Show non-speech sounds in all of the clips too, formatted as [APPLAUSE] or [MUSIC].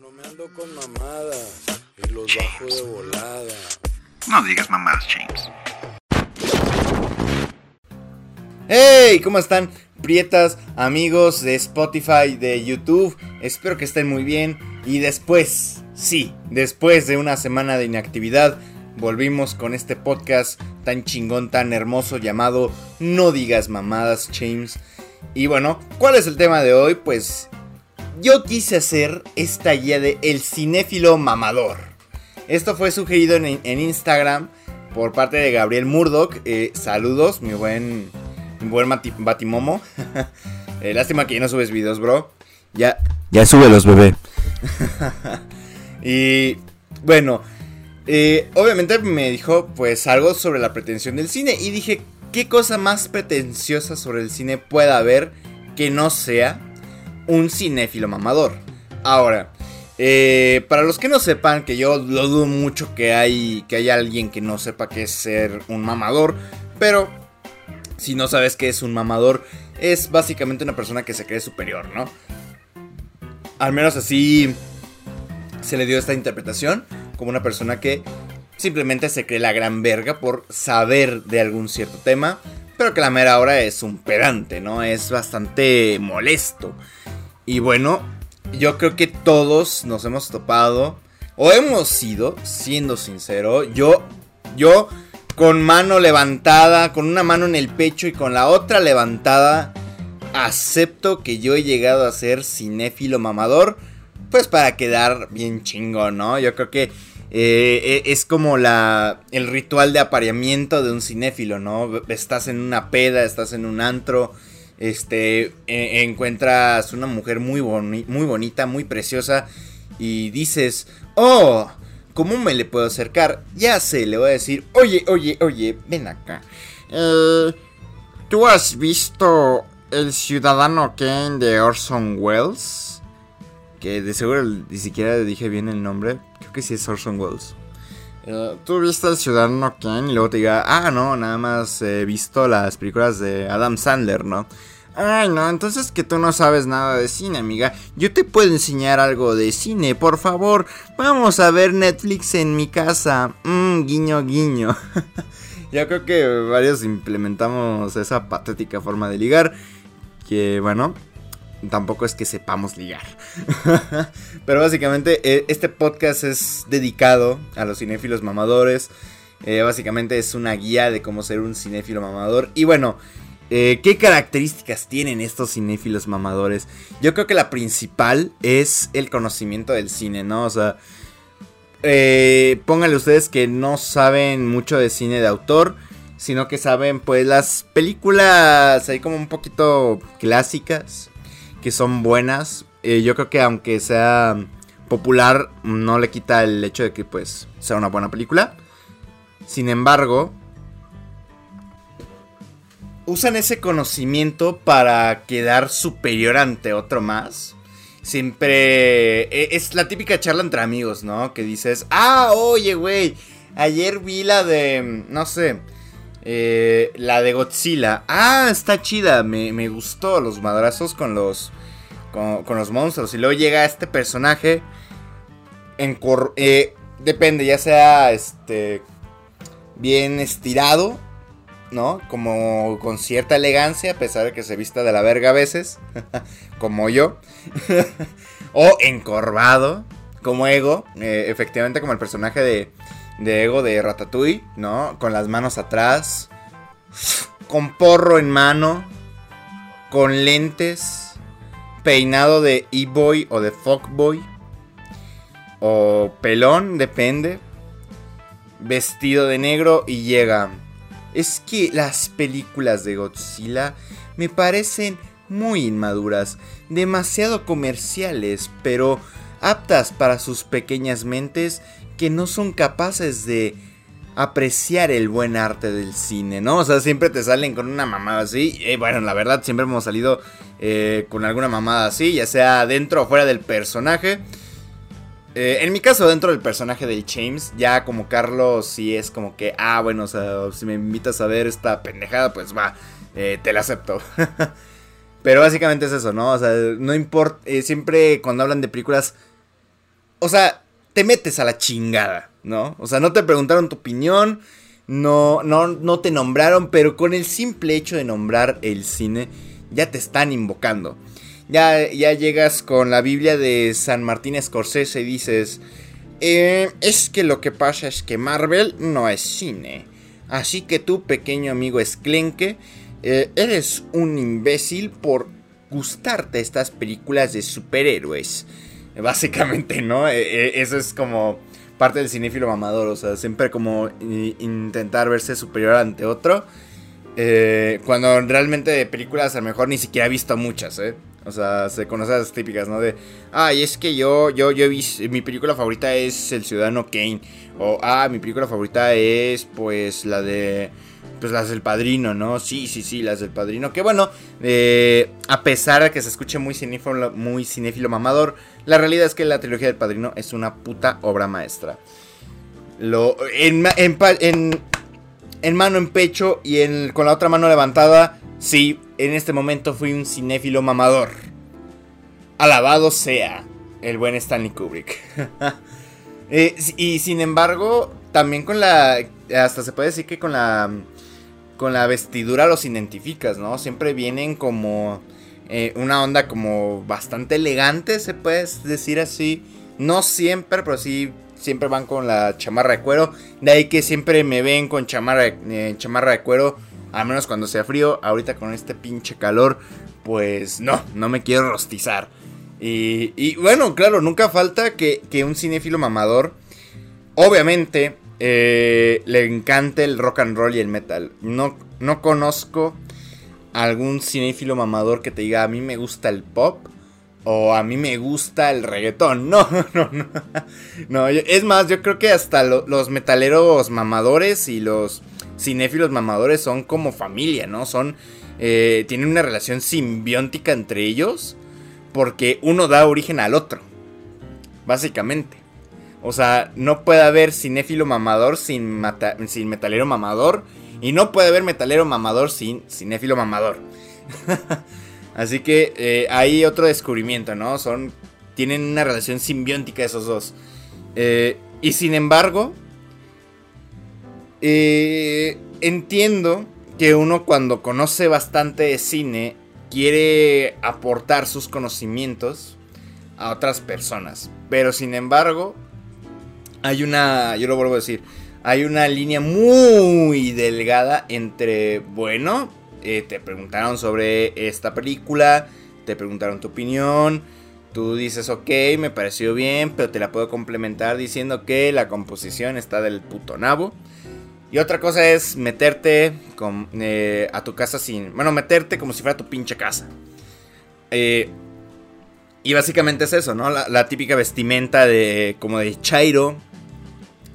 no me ando con mamadas y los bajo de volada. No digas mamadas, James. ¡Hey! ¿Cómo están? Prietas, amigos de Spotify, de YouTube. Espero que estén muy bien. Y después, sí, después de una semana de inactividad, volvimos con este podcast tan chingón, tan hermoso llamado No digas mamadas, James. Y bueno, ¿cuál es el tema de hoy? Pues yo quise hacer esta guía de El cinéfilo mamador. Esto fue sugerido en, en Instagram por parte de Gabriel Murdoch. Eh, saludos, mi buen, mi buen Mati- Batimomo. [LAUGHS] Eh, lástima que ya no subes videos, bro. Ya, Ya sube los bebé. [LAUGHS] y bueno, eh, obviamente me dijo pues algo sobre la pretensión del cine y dije, ¿qué cosa más pretenciosa sobre el cine puede haber que no sea un cinéfilo mamador? Ahora, eh, para los que no sepan, que yo lo dudo mucho que, hay, que alguien que no sepa qué es ser un mamador, pero si no sabes qué es un mamador, es básicamente una persona que se cree superior, ¿no? Al menos así se le dio esta interpretación como una persona que simplemente se cree la gran verga por saber de algún cierto tema, pero que la mera hora es un pedante, ¿no? Es bastante molesto. Y bueno, yo creo que todos nos hemos topado o hemos sido, siendo sincero, yo yo con mano levantada, con una mano en el pecho y con la otra levantada, acepto que yo he llegado a ser cinéfilo mamador pues para quedar bien chingón, ¿no? Yo creo que eh, es como la, el ritual de apareamiento de un cinéfilo, ¿no? Estás en una peda, estás en un antro, este, e- encuentras una mujer muy, muy bonita, muy preciosa y dices, oh, ¿cómo me le puedo acercar? Ya sé, le voy a decir, oye, oye, oye, ven acá. Eh, ¿Tú has visto El Ciudadano Kane de Orson Welles? Que de seguro ni siquiera dije bien el nombre. Creo que sí es Orson Welles. Eh, ¿Tú viste El Ciudadano Kane? Y luego te diga, ah, no, nada más he visto las películas de Adam Sandler, ¿no? Ay, no, entonces que tú no sabes nada de cine, amiga. Yo te puedo enseñar algo de cine, por favor. Vamos a ver Netflix en mi casa. Mmm, guiño, guiño. [LAUGHS] Yo creo que varios implementamos esa patética forma de ligar. Que bueno, tampoco es que sepamos ligar. [LAUGHS] Pero básicamente eh, este podcast es dedicado a los cinéfilos mamadores. Eh, básicamente es una guía de cómo ser un cinéfilo mamador. Y bueno, eh, ¿qué características tienen estos cinéfilos mamadores? Yo creo que la principal es el conocimiento del cine, ¿no? O sea, eh, pónganle ustedes que no saben mucho de cine de autor, sino que saben pues las películas ahí como un poquito clásicas, que son buenas. Eh, yo creo que aunque sea popular, no le quita el hecho de que pues sea una buena película. Sin embargo, usan ese conocimiento para quedar superior ante otro más. Siempre e- es la típica charla entre amigos, ¿no? Que dices, ah, oye, güey, ayer vi la de, no sé, eh, la de Godzilla. Ah, está chida, me, me gustó los madrazos con los, con, con los monstruos. Y luego llega este personaje, en eh, depende, ya sea, este, bien estirado, ¿no? Como con cierta elegancia, a pesar de que se vista de la verga a veces, [LAUGHS] como yo. [LAUGHS] o encorvado, como Ego, eh, efectivamente como el personaje de, de Ego de Ratatouille, ¿no? Con las manos atrás, con porro en mano, con lentes, peinado de e-boy o de fuckboy, o pelón, depende, vestido de negro y llega. Es que las películas de Godzilla me parecen muy inmaduras, demasiado comerciales, pero aptas para sus pequeñas mentes que no son capaces de apreciar el buen arte del cine, ¿no? O sea, siempre te salen con una mamada así. Y bueno, la verdad, siempre hemos salido eh, con alguna mamada así, ya sea dentro o fuera del personaje. Eh, en mi caso, dentro del personaje del James, ya como Carlos, sí es como que, ah, bueno, o sea, si me invitas a ver esta pendejada, pues va, eh, te la acepto. [LAUGHS] Pero básicamente es eso, ¿no? O sea, no importa, eh, siempre cuando hablan de películas o sea, te metes a la chingada, ¿no? O sea, no te preguntaron tu opinión, no, no, no te nombraron, pero con el simple hecho de nombrar el cine, ya te están invocando. Ya, ya llegas con la Biblia de San Martín Scorsese y dices, eh, es que lo que pasa es que Marvel no es cine. Así que tú, pequeño amigo esclenque, eh, eres un imbécil por gustarte estas películas de superhéroes. [LAUGHS] Básicamente, ¿no? Eh, eso es como parte del cinéfilo mamador. O sea, siempre como intentar verse superior ante otro. cuando realmente de películas a lo mejor ni siquiera ha visto muchas, ¿eh? O sea, se conocen las típicas, ¿no? De, ay, es que yo, yo, yo he visto, mi película favorita es El Ciudadano Kane. O, ah, mi película favorita es, pues, la de, pues, las del Padrino, ¿no? Sí, sí, sí, las del Padrino. Que bueno, eh, a pesar de que se escuche muy cinéfilo, muy cinéfilo mamador, la realidad es que la trilogía del Padrino es una puta obra maestra. Lo, en, en, mano en pecho y con la otra mano levantada, sí, en este momento fui un cinéfilo mamador. Alabado sea el buen Stanley Kubrick. [LAUGHS] Eh, y sin embargo, también con la. Hasta se puede decir que con la. Con la vestidura los identificas, ¿no? Siempre vienen como. Eh, una onda como bastante elegante, se puede decir así. No siempre, pero sí siempre van con la chamarra de cuero. De ahí que siempre me ven con chamarra, eh, chamarra de cuero a menos cuando sea frío. Ahorita con este pinche calor, pues no, no me quiero rostizar. Y, bueno, claro, nunca falta que, un cinéfilo mamador, obviamente, eh, le encante el rock and roll y el metal. No, no conozco algún cinéfilo mamador que te diga a mí me gusta el pop o a mí me gusta el reggaetón. [LAUGHS] No, no, no. no es más, yo creo que hasta los metaleros mamadores y los cinéfilos mamadores son como familia, ¿no? Son. Eh, tienen una relación simbiótica entre ellos. Porque uno da origen al otro. Básicamente. O sea, no puede haber cinéfilo mamador sin, sin metalero mamador. Y no puede haber metalero mamador sin cinéfilo mamador. [LAUGHS] Así que eh, hay otro descubrimiento, ¿no? Son. Tienen una relación simbiótica esos dos. Eh, y sin embargo, eh, entiendo que uno cuando conoce bastante de cine quiere aportar sus conocimientos a otras personas. Pero sin embargo, hay una, yo lo vuelvo a decir, hay una línea muy delgada entre, bueno, eh, te preguntaron sobre esta película, te preguntaron tu opinión, tú dices, ok, me pareció bien, pero te la puedo complementar diciendo que la composición está del puto nabo. Y otra cosa es meterte eh, a tu casa sin... Bueno, meterte como si fuera tu pinche casa. Eh, y básicamente es eso, ¿no? La, típica vestimenta de como de Chairo.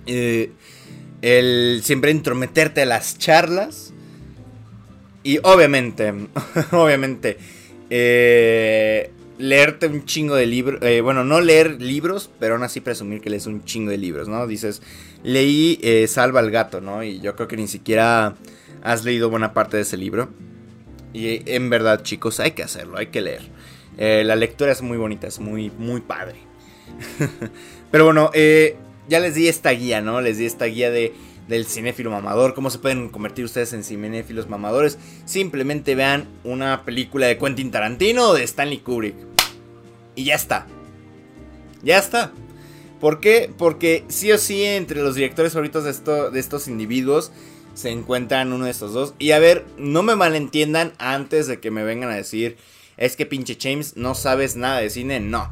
Eh, el siempre intrometerte a las charlas. Y obviamente, [LAUGHS] obviamente, leerte un chingo de libros. Eh, bueno, no leer libros, pero aún así presumir que lees un chingo de libros, ¿no? Dices, leí eh, Salva al gato, ¿no? Y yo creo que ni siquiera has leído buena parte de ese libro. Y en verdad, chicos, hay que hacerlo, hay que leer. Eh, la lectura es muy bonita, es muy, muy padre. [LAUGHS] pero bueno, ya les di esta guía, ¿no? Les di esta guía de del cinéfilo mamador, cómo se pueden convertir ustedes en cinéfilos mamadores. Simplemente vean una película de Quentin Tarantino o de Stanley Kubrick. Y ya está. Ya está. ¿Por qué? Porque sí o sí entre los directores favoritos de, esto, de estos individuos se encuentran uno de estos dos. Y a ver, no me malentiendan antes de que me vengan a decir, es que pinche James no sabes nada de cine. No.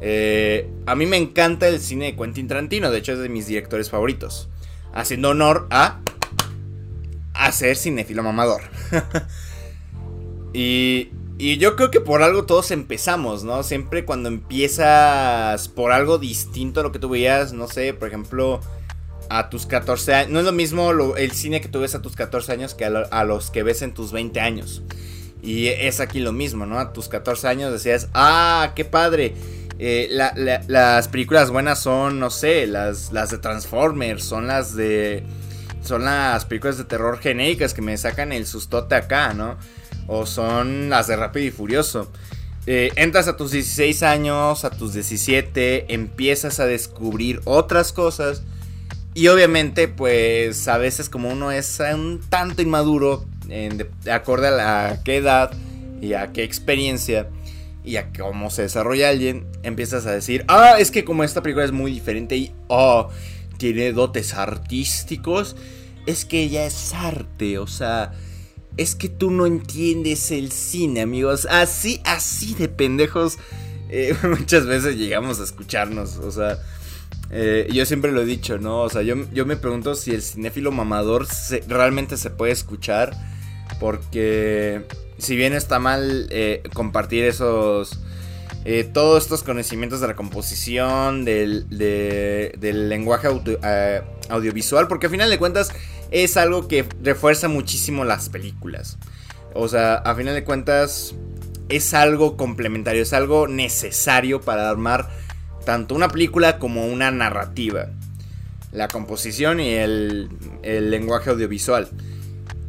Eh, a mí me encanta el cine de Quentin Tarantino, de hecho es de mis directores favoritos. Haciendo honor a, a ser cinéfilo mamador. [LAUGHS] y y yo creo que por algo todos empezamos, ¿no? Siempre cuando empiezas por algo distinto a lo que tú veías, no sé, por ejemplo, a tus 14 años. No es lo mismo el cine que tú ves a tus 14 años que a, los que ves en tus 20 años. Y es aquí lo mismo, ¿no? A tus 14 años decías, ah, qué padre. Eh, las películas buenas son, no sé, las, las de Transformers, son las de... Son las películas de terror genéricas que me sacan el sustote acá, ¿no? O son las de Rápido y Furioso. eh, entras a tus 16 años, a tus 17, empiezas a descubrir otras cosas. Y obviamente, pues a veces como uno es un tanto inmaduro, de, acorde a la qué edad y a qué experiencia y a cómo se desarrolla alguien, empiezas a decir, ah, es que como esta película es muy diferente y, oh, tiene dotes artísticos, es que ella es arte, o sea, es que tú no entiendes el cine, amigos. Así, así de pendejos. Eh, [LAUGHS] muchas veces llegamos a escucharnos. O sea, eh, yo siempre lo he dicho, ¿no? O sea, yo, yo me pregunto si el cinéfilo mamador realmente se puede escuchar. Porque si bien está mal eh, compartir esos... todos estos conocimientos de la composición, del, del lenguaje audiovisual, porque al final de cuentas es algo que refuerza muchísimo las películas. O sea, a final de cuentas es algo complementario, es algo necesario para armar tanto una película como una narrativa. La composición y el, lenguaje audiovisual.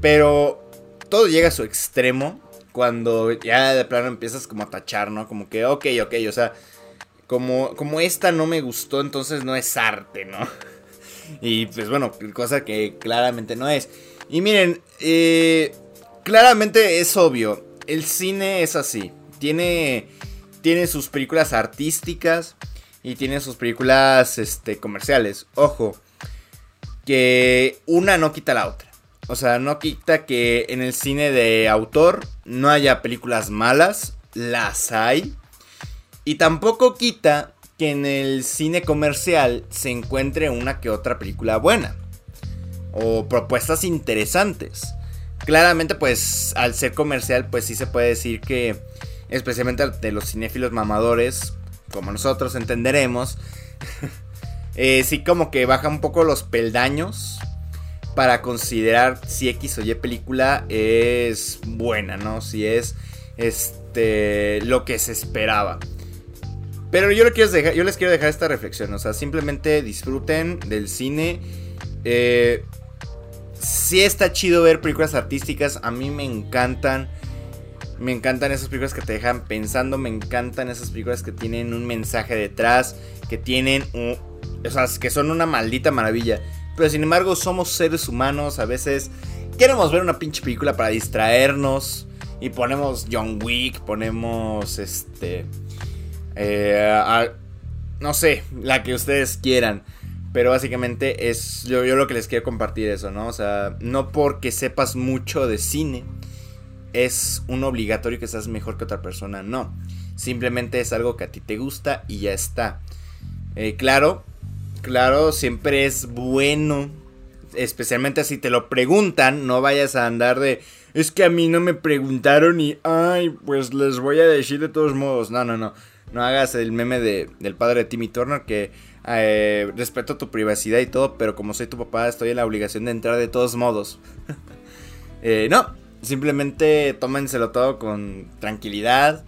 Pero todo llega a su extremo cuando ya de plano empiezas como a tachar, ¿no? Como que, ok, ok, o sea, como, como esta no me gustó, entonces no es arte, ¿no? [LAUGHS] Y pues bueno, cosa que claramente no es. Y miren, eh, claramente es obvio. El cine es así. Tiene, tiene sus películas artísticas y tiene sus películas este, comerciales. Ojo, que una no quita la otra. O sea, no quita que en el cine de autor no haya películas malas. Las hay. Y tampoco quita que en el cine comercial se encuentre una que otra película buena. O propuestas interesantes. Claramente, pues, al ser comercial, pues sí se puede decir que, especialmente de los cinéfilos mamadores, como nosotros entenderemos, [LAUGHS] eh, sí como que baja un poco los peldaños para considerar si X o Y película es buena, ¿no? Si es este lo que se esperaba. Pero yo, dejar, yo les quiero dejar esta reflexión. O sea, simplemente disfruten del cine. Eh, sí está chido ver películas artísticas. A mí me encantan. Me encantan esas películas que te dejan pensando. Me encantan esas películas que tienen un mensaje detrás. Que tienen... o sea, que son una maldita maravilla. Pero sin embargo somos seres humanos. A veces queremos ver una pinche película para distraernos. Y ponemos John Wick. Ponemos este... Eh, no sé, la que ustedes quieran. Pero básicamente es yo, lo que les quiero compartir eso, ¿no? O sea, no porque sepas mucho de cine es un obligatorio que seas mejor que otra persona, no. Simplemente es algo que a ti te gusta y ya está. Eh, claro, claro, siempre es bueno, especialmente si te lo preguntan, no vayas a andar de, es que a mí no me preguntaron y, ay, pues les voy a decir de todos modos. No, no, no no hagas el meme de, del padre de Timmy Turner que eh, respeto tu privacidad y todo, pero como soy tu papá estoy en la obligación de entrar de todos modos. [LAUGHS] Eh, no, simplemente tómenselo todo con tranquilidad,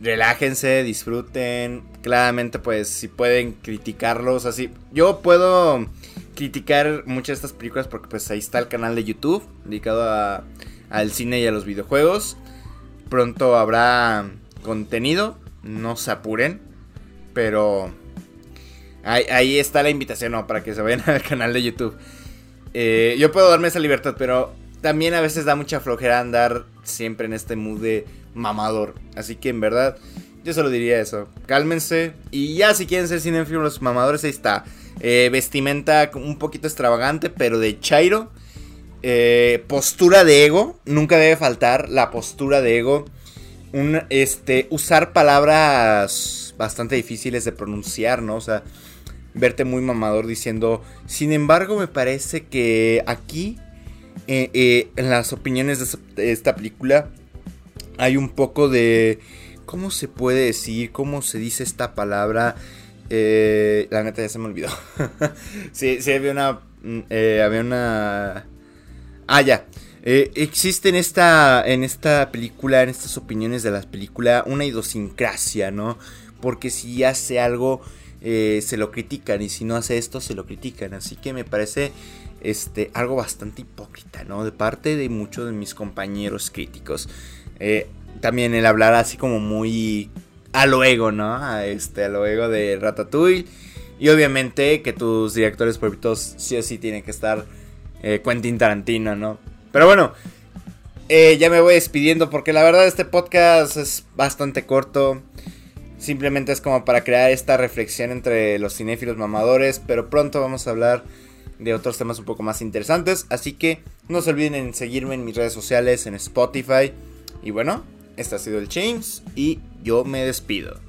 relájense, disfruten. Claramente pues si pueden criticarlos así. Yo puedo criticar muchas de estas películas porque pues ahí está el canal de YouTube dedicado a, al cine y a los videojuegos. Pronto habrá contenido no se apuren, pero ahí, está la invitación ¿no? para que se vayan [LAUGHS] al canal de YouTube. Eh, yo puedo darme esa libertad, pero también a veces da mucha flojera andar siempre en este mood de mamador. Así que en verdad, yo solo diría eso. Cálmense. Y ya si quieren ser cinéfilos mamadores, ahí está. Eh, vestimenta un poquito extravagante, pero de Chairo. Eh, postura de ego. Nunca debe faltar la postura de ego este, usar palabras bastante difíciles de pronunciar, ¿no? O sea, verte muy mamador diciendo, sin embargo, me parece que aquí, eh, eh, en las opiniones de, esta película, hay un poco de, ¿cómo se puede decir? ¿Cómo se dice esta palabra? Eh, la neta ya se me olvidó. [LAUGHS] sí, sí, había una... Mm, había una... Ah, ya. Eh, existe en esta, en esta película, en estas opiniones de la película, una idiosincrasia, ¿no? Porque si hace algo, eh, se lo critican, y si no hace esto, se lo critican. Así que me parece este, algo bastante hipócrita, ¿no? De parte de muchos de mis compañeros críticos. Eh, también el hablar así como muy a lo ego, ¿no? A este, a lo ego de Ratatouille. Y obviamente que tus directores favoritos sí o sí tienen que estar Quentin Tarantino, ¿no? Pero bueno, eh, ya me voy despidiendo porque la verdad este podcast es bastante corto. Simplemente es como para crear esta reflexión entre los cinéfilos mamadores. Pero pronto vamos a hablar de otros temas un poco más interesantes. Así que no se olviden en seguirme en mis redes sociales, en Spotify. Y bueno, este ha sido el James y yo me despido.